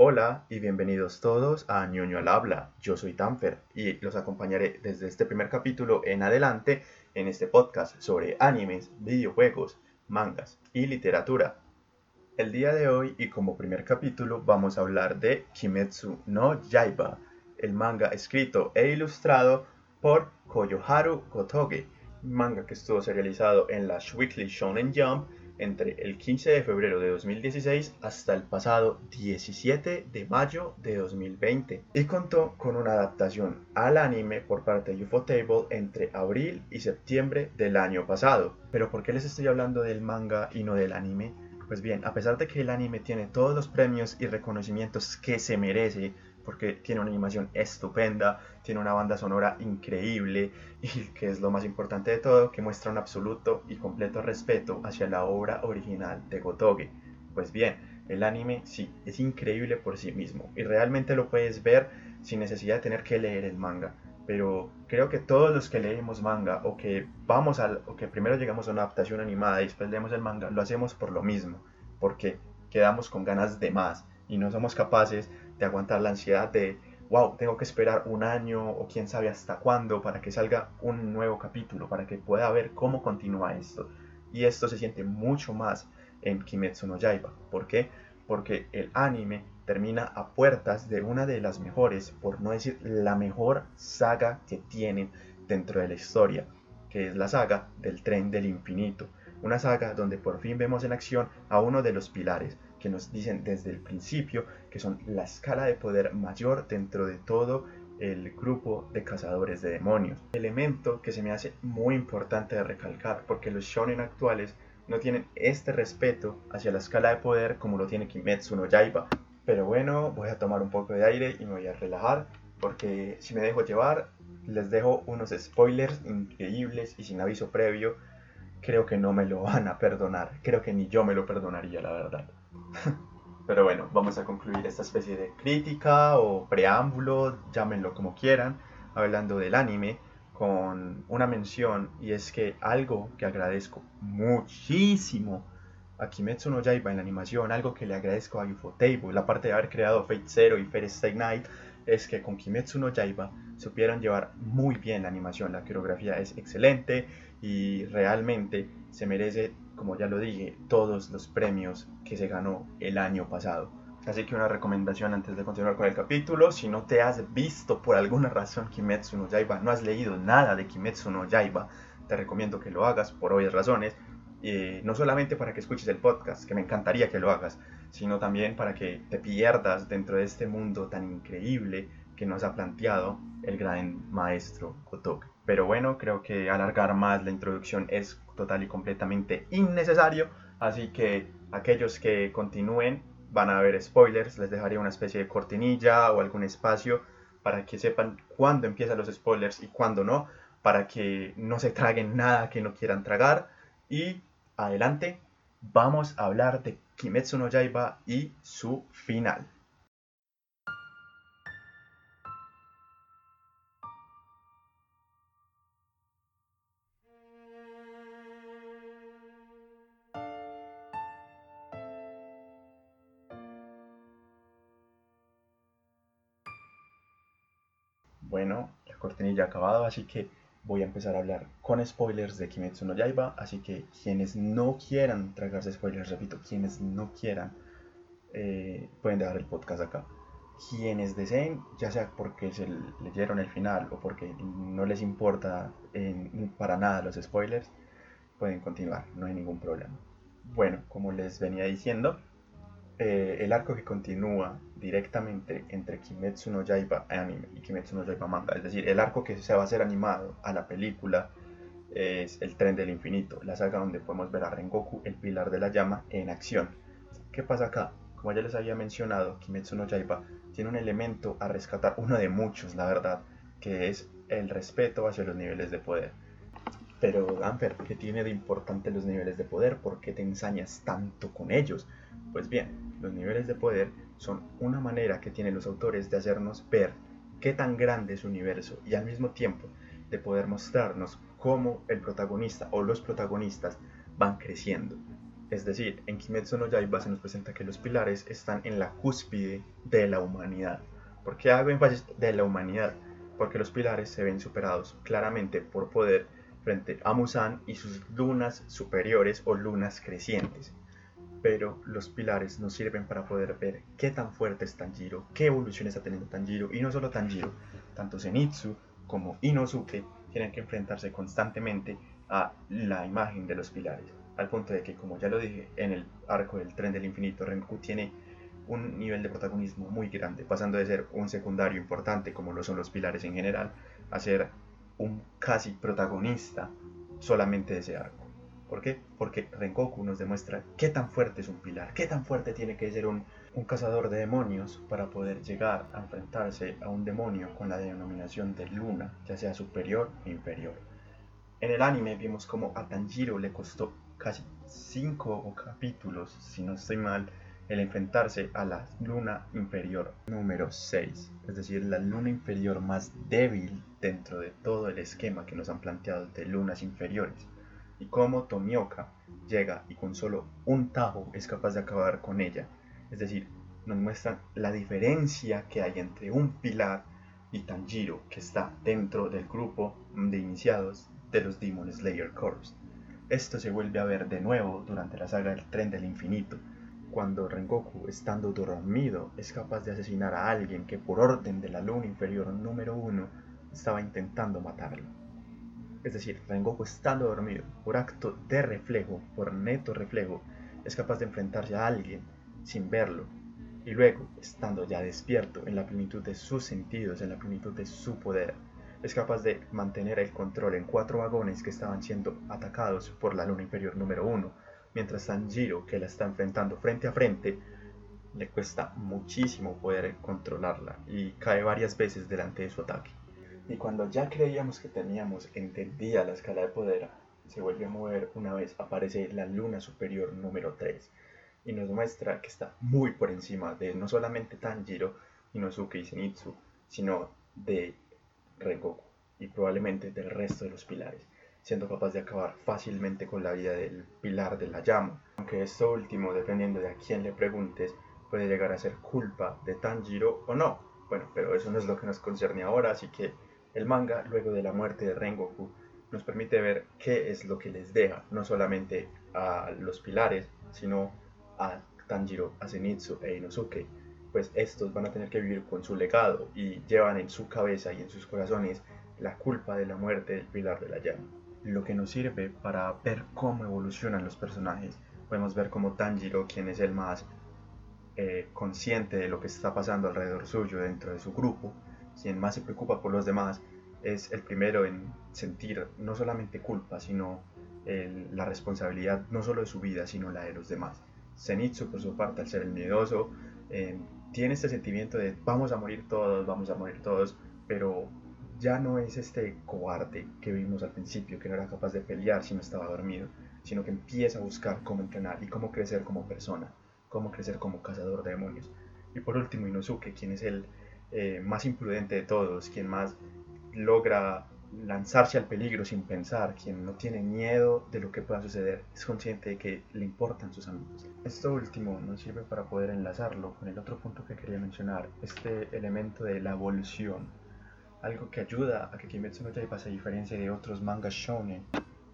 Hola y bienvenidos todos a ñoño al habla. Yo soy Tamfer y los acompañaré desde este primer capítulo en adelante en este podcast sobre animes, videojuegos, mangas y literatura. El día de hoy y como primer capítulo vamos a hablar de Kimetsu no Yaiba, el manga escrito e ilustrado por Koyoharu Kotoge, manga que estuvo serializado en la Weekly Shonen Jump entre el 15 de febrero de 2016 hasta el pasado 17 de mayo de 2020 y contó con una adaptación al anime por parte de Ufotable entre abril y septiembre del año pasado. Pero ¿por qué les estoy hablando del manga y no del anime? Pues bien, a pesar de que el anime tiene todos los premios y reconocimientos que se merece, porque tiene una animación estupenda, tiene una banda sonora increíble y que es lo más importante de todo, que muestra un absoluto y completo respeto hacia la obra original de Gotoge. Pues bien, el anime sí, es increíble por sí mismo y realmente lo puedes ver sin necesidad de tener que leer el manga. Pero creo que todos los que leemos manga o que vamos al, o que primero llegamos a una adaptación animada y después leemos el manga, lo hacemos por lo mismo, porque quedamos con ganas de más y no somos capaces de aguantar la ansiedad de, wow, tengo que esperar un año o quién sabe hasta cuándo para que salga un nuevo capítulo, para que pueda ver cómo continúa esto. Y esto se siente mucho más en Kimetsu no Yaiba. ¿Por qué? Porque el anime termina a puertas de una de las mejores, por no decir la mejor saga que tienen dentro de la historia, que es la saga del tren del infinito. Una saga donde por fin vemos en acción a uno de los pilares, que nos dicen desde el principio que son la escala de poder mayor dentro de todo el grupo de cazadores de demonios. Elemento que se me hace muy importante de recalcar porque los shonen actuales no tienen este respeto hacia la escala de poder como lo tiene Kimetsu no Yaiba. Pero bueno, voy a tomar un poco de aire y me voy a relajar porque si me dejo llevar les dejo unos spoilers increíbles y sin aviso previo creo que no me lo van a perdonar. Creo que ni yo me lo perdonaría, la verdad. Pero bueno, vamos a concluir esta especie de crítica o preámbulo, llámenlo como quieran, hablando del anime, con una mención, y es que algo que agradezco muchísimo a Kimetsu no Yaiba en la animación, algo que le agradezco a Ufotable, la parte de haber creado Fate Zero y Fairy Stay Night, es que con Kimetsu no Yaiba supieron llevar muy bien la animación, la coreografía es excelente y realmente se merece como ya lo dije, todos los premios que se ganó el año pasado. Así que una recomendación antes de continuar con el capítulo, si no te has visto por alguna razón Kimetsu no Yaiba, no has leído nada de Kimetsu no Yaiba, te recomiendo que lo hagas por obvias razones. Y no solamente para que escuches el podcast, que me encantaría que lo hagas, sino también para que te pierdas dentro de este mundo tan increíble que nos ha planteado el gran maestro Kotoke. Pero bueno, creo que alargar más la introducción es total y completamente innecesario. Así que aquellos que continúen van a ver spoilers. Les dejaré una especie de cortinilla o algún espacio para que sepan cuándo empiezan los spoilers y cuándo no. Para que no se traguen nada que no quieran tragar. Y adelante, vamos a hablar de Kimetsu no Yaiba y su final. Bueno, la cortinilla ha acabado, así que voy a empezar a hablar con spoilers de Kimetsu no Yaiba, así que quienes no quieran tragarse spoilers, repito, quienes no quieran, eh, pueden dejar el podcast acá. Quienes deseen, ya sea porque se leyeron el final o porque no les importa para nada los spoilers, pueden continuar, no hay ningún problema. Bueno, como les venía diciendo, eh, el arco que continúa directamente entre Kimetsu no Yaiba anime y Kimetsu no Yaiba manga, es decir, el arco que se va a hacer animado a la película es el tren del infinito, la saga donde podemos ver a Rengoku, el pilar de la llama, en acción. ¿Qué pasa acá? Como ya les había mencionado, Kimetsu no Yaiba tiene un elemento a rescatar, uno de muchos, la verdad, que es el respeto hacia los niveles de poder. Pero, Amper, ¿qué tiene de importante los niveles de poder? ¿Por qué te ensañas tanto con ellos? Pues bien, los niveles de poder son una manera que tienen los autores de hacernos ver qué tan grande es su universo y al mismo tiempo de poder mostrarnos cómo el protagonista o los protagonistas van creciendo. Es decir, en Kimetsu no Yaiba se nos presenta que los pilares están en la cúspide de la humanidad. ¿Por qué hago énfasis de la humanidad? Porque los pilares se ven superados claramente por poder frente a Musan y sus lunas superiores o lunas crecientes. Pero los pilares nos sirven para poder ver qué tan fuerte es Tanjiro, qué evolución está teniendo Tanjiro, y no solo Tanjiro, tanto Zenitsu como Inosuke tienen que enfrentarse constantemente a la imagen de los pilares al punto de que, como ya lo dije, en el arco del tren del infinito, Rengoku tiene un nivel de protagonismo muy grande, pasando de ser un secundario importante, como lo son los pilares en general, a ser un casi protagonista solamente de ese arco. ¿Por qué? Porque Rengoku nos demuestra qué tan fuerte es un pilar, qué tan fuerte tiene que ser un, un cazador de demonios para poder llegar a enfrentarse a un demonio con la denominación de luna, ya sea superior o inferior. En el anime vimos como a Tanjiro le costó casi cinco capítulos, si no estoy mal, el enfrentarse a la luna inferior número 6, es decir, la luna inferior más débil dentro de todo el esquema que nos han planteado de lunas inferiores, y cómo Tomioka llega y con solo un tajo es capaz de acabar con ella, es decir, nos muestran la diferencia que hay entre un pilar y Tanjiro, que está dentro del grupo de iniciados de los Demon Slayer Corps. Esto se vuelve a ver de nuevo durante la saga del tren del infinito, cuando Rengoku, estando dormido, es capaz de asesinar a alguien que por orden de la luna inferior número uno estaba intentando matarlo. Es decir, Rengoku estando dormido, por acto de reflejo, por neto reflejo, es capaz de enfrentarse a alguien sin verlo. Y luego, estando ya despierto en la plenitud de sus sentidos, en la plenitud de su poder, es capaz de mantener el control en cuatro vagones que estaban siendo atacados por la luna inferior número uno, mientras Tanjiro, que la está enfrentando frente a frente, le cuesta muchísimo poder controlarla y cae varias veces delante de su ataque. Y cuando ya creíamos que teníamos entendida la escala de poder, se vuelve a mover una vez aparece la luna superior número 3 y nos muestra que está muy por encima de no solamente Tanjiro, Inosuke y Zenitsu, sino de Rengoku y probablemente del resto de los pilares, siendo capaz de acabar fácilmente con la vida del pilar de la llama, aunque esto último, dependiendo de a quién le preguntes, puede llegar a ser culpa de Tanjiro o no. Bueno, pero eso no es lo que nos concierne ahora, así que el manga, luego de la muerte de Rengoku, nos permite ver qué es lo que les deja, no solamente a los pilares, sino a Tanjiro, a Zenitsu e Inosuke, pues estos van a tener que vivir con su legado y llevan en su cabeza y en sus corazones la culpa de la muerte del pilar de la llama. Lo que nos sirve para ver cómo evolucionan los personajes. Podemos ver como Tanjiro, quien es el más eh, consciente de lo que está pasando alrededor suyo dentro de su grupo, quien más se preocupa por los demás, es el primero en sentir no solamente culpa, sino la responsabilidad no solo de su vida, sino la de los demás. Zenitsu, por su parte, al ser el miedoso, tiene este sentimiento de vamos a morir todos, vamos a morir todos, pero ya no es este cobarde que vimos al principio, que no era capaz de pelear si no estaba dormido, sino que empieza a buscar cómo entrenar y cómo crecer como persona, cómo crecer como cazador de demonios. Y por último, Inosuke, quien es el eh, más imprudente de todos, quien más logra lanzarse al peligro sin pensar, quien no tiene miedo de lo que pueda suceder, es consciente de que le importan sus amigos. Esto último nos sirve para poder enlazarlo con el otro punto que quería mencionar, este elemento de la evolución, algo que ayuda a que Kimetsu no Yaiba se diferencie de otros mangas shonen,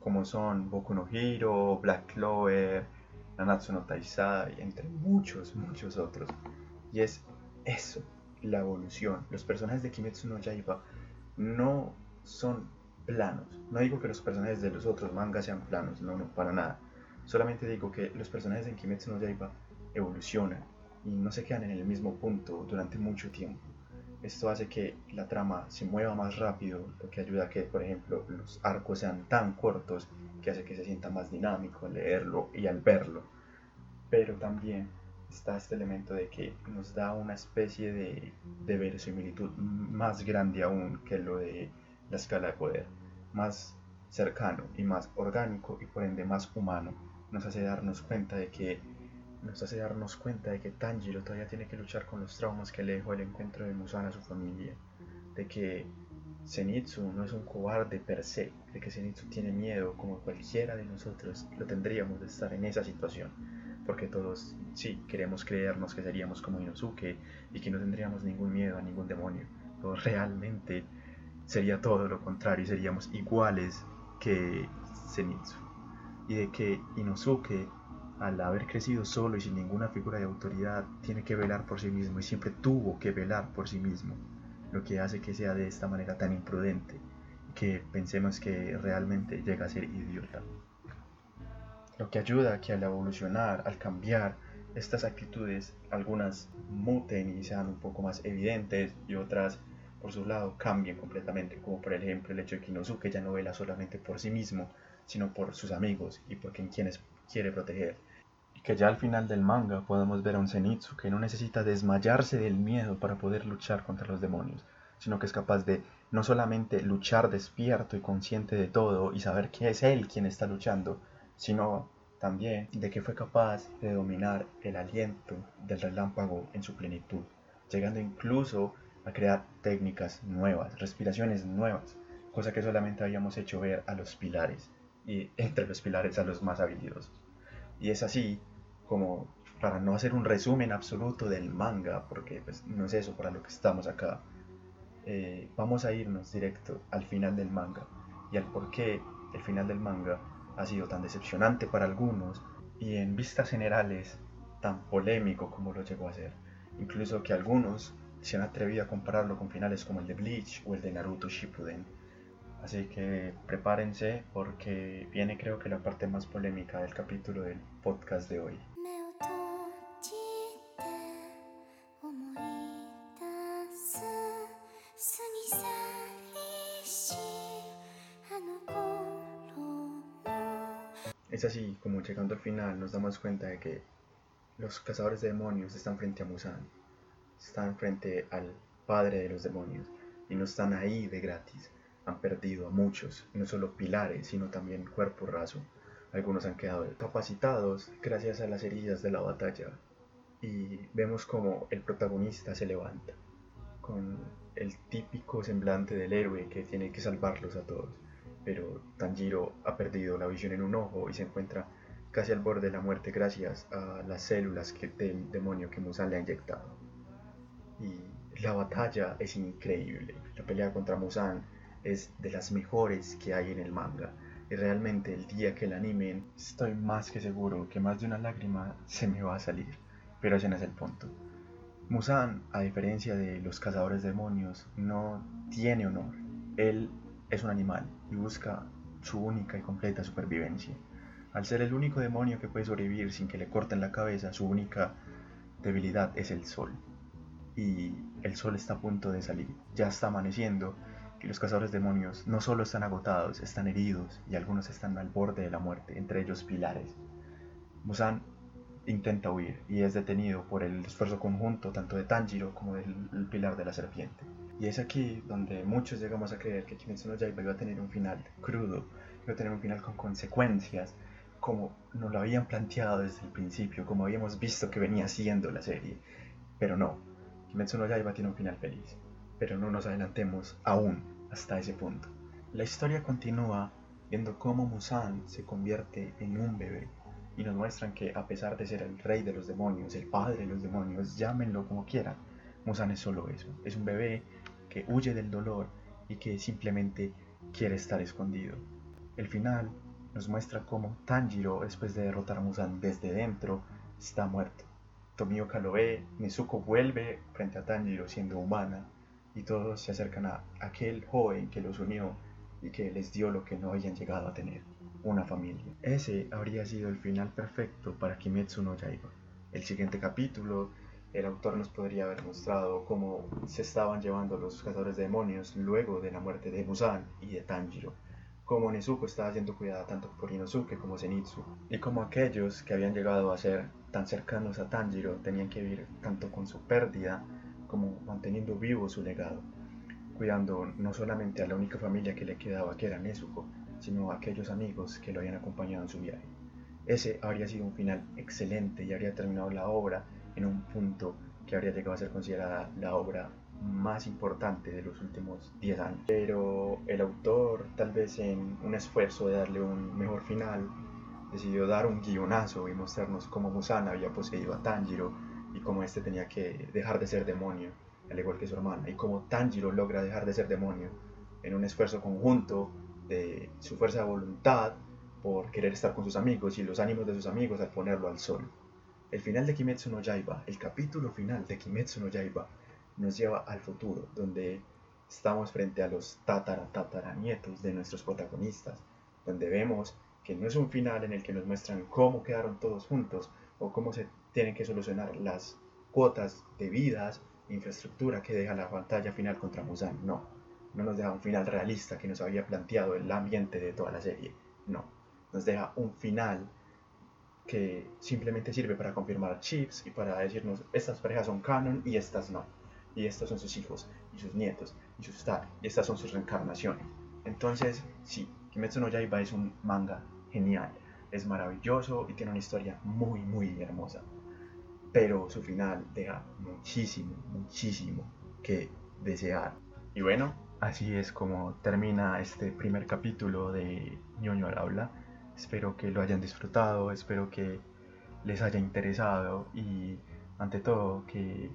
como son Boku no Hero, Black Clover, Nanatsu no Taizai, entre muchos, muchos otros. Y es eso, la evolución. Los personajes de Kimetsu no Yaiba no son planos. No digo que los personajes de los otros mangas sean planos, no, no, para nada. Solamente digo que los personajes en Kimetsu no Yaiba evolucionan y no se quedan en el mismo punto durante mucho tiempo. Esto hace que la trama se mueva más rápido, lo que ayuda a que, por ejemplo, los arcos sean tan cortos que hace que se sienta más dinámico al leerlo y al verlo. Pero también está este elemento de que nos da una especie de, de verosimilitud más grande aún que lo de la escala de poder, más cercano y más orgánico y por ende más humano, nos hace darnos cuenta de que nos hace darnos cuenta de que Tanjiro todavía tiene que luchar con los traumas que le dejó el encuentro de Musana a su familia, de que Zenitsu no es un cobarde per se, de que Zenitsu tiene miedo como cualquiera de nosotros lo tendríamos de estar en esa situación, porque todos sí queremos creernos que seríamos como Inosuke y que no tendríamos ningún miedo a ningún demonio, pero realmente sería todo lo contrario, seríamos iguales que Zenitsu, y de que Inosuke al haber crecido solo y sin ninguna figura de autoridad, tiene que velar por sí mismo y siempre tuvo que velar por sí mismo lo que hace que sea de esta manera tan imprudente, que pensemos que realmente llega a ser idiota. Lo que ayuda a que al evolucionar, al cambiar estas actitudes, algunas muten y sean un poco más evidentes y otras, por su lado, cambien completamente, como por ejemplo el hecho de que Inosuke ya no vela solamente por sí mismo, sino por sus amigos y por quienes quiere proteger que ya al final del manga podemos ver a un Zenitsu que no necesita desmayarse del miedo para poder luchar contra los demonios, sino que es capaz de no solamente luchar despierto y consciente de todo y saber que es él quien está luchando, sino también de que fue capaz de dominar el aliento del relámpago en su plenitud, llegando incluso a crear técnicas nuevas, respiraciones nuevas, cosa que solamente habíamos hecho ver a los pilares, y entre los pilares a los más habilidosos. Y es así como para no hacer un resumen absoluto del manga, porque pues, no es eso para lo que estamos acá, eh, vamos a irnos directo al final del manga y al por qué el final del manga ha sido tan decepcionante para algunos y en vistas generales tan polémico como lo llegó a ser. Incluso que algunos se han atrevido a compararlo con finales como el de Bleach o el de Naruto Shippuden. Así que prepárense porque viene creo que la parte más polémica del capítulo del podcast de hoy. Es así como llegando al final nos damos cuenta de que los cazadores de demonios están frente a Musan, están frente al padre de los demonios y no están ahí de gratis. Han perdido a muchos, no solo pilares, sino también cuerpo raso. Algunos han quedado capacitados gracias a las heridas de la batalla. Y vemos como el protagonista se levanta, con el típico semblante del héroe que tiene que salvarlos a todos pero Tanjiro ha perdido la visión en un ojo y se encuentra casi al borde de la muerte gracias a las células que, del demonio que Musan le ha inyectado. Y la batalla es increíble. La pelea contra Musan es de las mejores que hay en el manga. Y realmente el día que la animen, estoy más que seguro que más de una lágrima se me va a salir. Pero ese no es el punto. Musan, a diferencia de los cazadores de demonios, no tiene honor. Él es un animal y busca su única y completa supervivencia. Al ser el único demonio que puede sobrevivir sin que le corten la cabeza, su única debilidad es el sol. Y el sol está a punto de salir, ya está amaneciendo y los cazadores demonios no solo están agotados, están heridos y algunos están al borde de la muerte, entre ellos pilares. Musan intenta huir y es detenido por el esfuerzo conjunto tanto de Tanjiro como del pilar de la serpiente. Y es aquí donde muchos llegamos a creer que Kimetsu no Yaiba iba a tener un final crudo, iba a tener un final con consecuencias, como nos lo habían planteado desde el principio, como habíamos visto que venía siendo la serie. Pero no, Kimetsu no Yaiba tiene un final feliz. Pero no nos adelantemos aún hasta ese punto. La historia continúa viendo cómo Musan se convierte en un bebé y nos muestran que a pesar de ser el rey de los demonios, el padre de los demonios, llámenlo como quieran, Musan es solo eso, es un bebé que huye del dolor y que simplemente quiere estar escondido. El final nos muestra cómo Tanjiro, después de derrotar a Musan desde dentro, está muerto. Tomioka lo ve, Nezuko vuelve frente a Tanjiro siendo humana y todos se acercan a aquel joven que los unió y que les dio lo que no habían llegado a tener, una familia. Ese habría sido el final perfecto para Kimetsu no Yaiba. El siguiente capítulo el autor nos podría haber mostrado cómo se estaban llevando los cazadores de demonios luego de la muerte de Musan y de Tanjiro, cómo Nezuko estaba siendo cuidada tanto por Inosuke como Zenitsu, y cómo aquellos que habían llegado a ser tan cercanos a Tanjiro tenían que vivir tanto con su pérdida como manteniendo vivo su legado, cuidando no solamente a la única familia que le quedaba que era Nezuko, sino a aquellos amigos que lo habían acompañado en su viaje. Ese habría sido un final excelente y habría terminado la obra en un punto que habría llegado a ser considerada la obra más importante de los últimos 10 años. Pero el autor, tal vez en un esfuerzo de darle un mejor final, decidió dar un guionazo y mostrarnos cómo Musan había poseído a Tanjiro y cómo este tenía que dejar de ser demonio, al igual que su hermana, y cómo Tanjiro logra dejar de ser demonio en un esfuerzo conjunto de su fuerza de voluntad por querer estar con sus amigos y los ánimos de sus amigos al ponerlo al sol. El final de Kimetsu no Yaiba, el capítulo final de Kimetsu no Yaiba, nos lleva al futuro, donde estamos frente a los tatara tatara nietos de nuestros protagonistas, donde vemos que no es un final en el que nos muestran cómo quedaron todos juntos o cómo se tienen que solucionar las cuotas de vidas, infraestructura que deja la pantalla final contra Musan, no, no nos deja un final realista que nos había planteado el ambiente de toda la serie, no, nos deja un final que simplemente sirve para confirmar chips y para decirnos estas parejas son canon y estas no. Y estos son sus hijos y sus nietos y sus tal. Y estas son sus reencarnaciones. Entonces, sí, Kimetsu no Yaiba es un manga genial. Es maravilloso y tiene una historia muy, muy hermosa. Pero su final deja muchísimo, muchísimo que desear. Y bueno, así es como termina este primer capítulo de ñoño al habla Espero que lo hayan disfrutado, espero que les haya interesado y ante todo que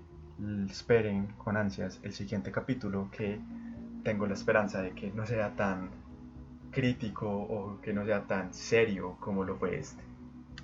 esperen con ansias el siguiente capítulo que tengo la esperanza de que no sea tan crítico o que no sea tan serio como lo fue este.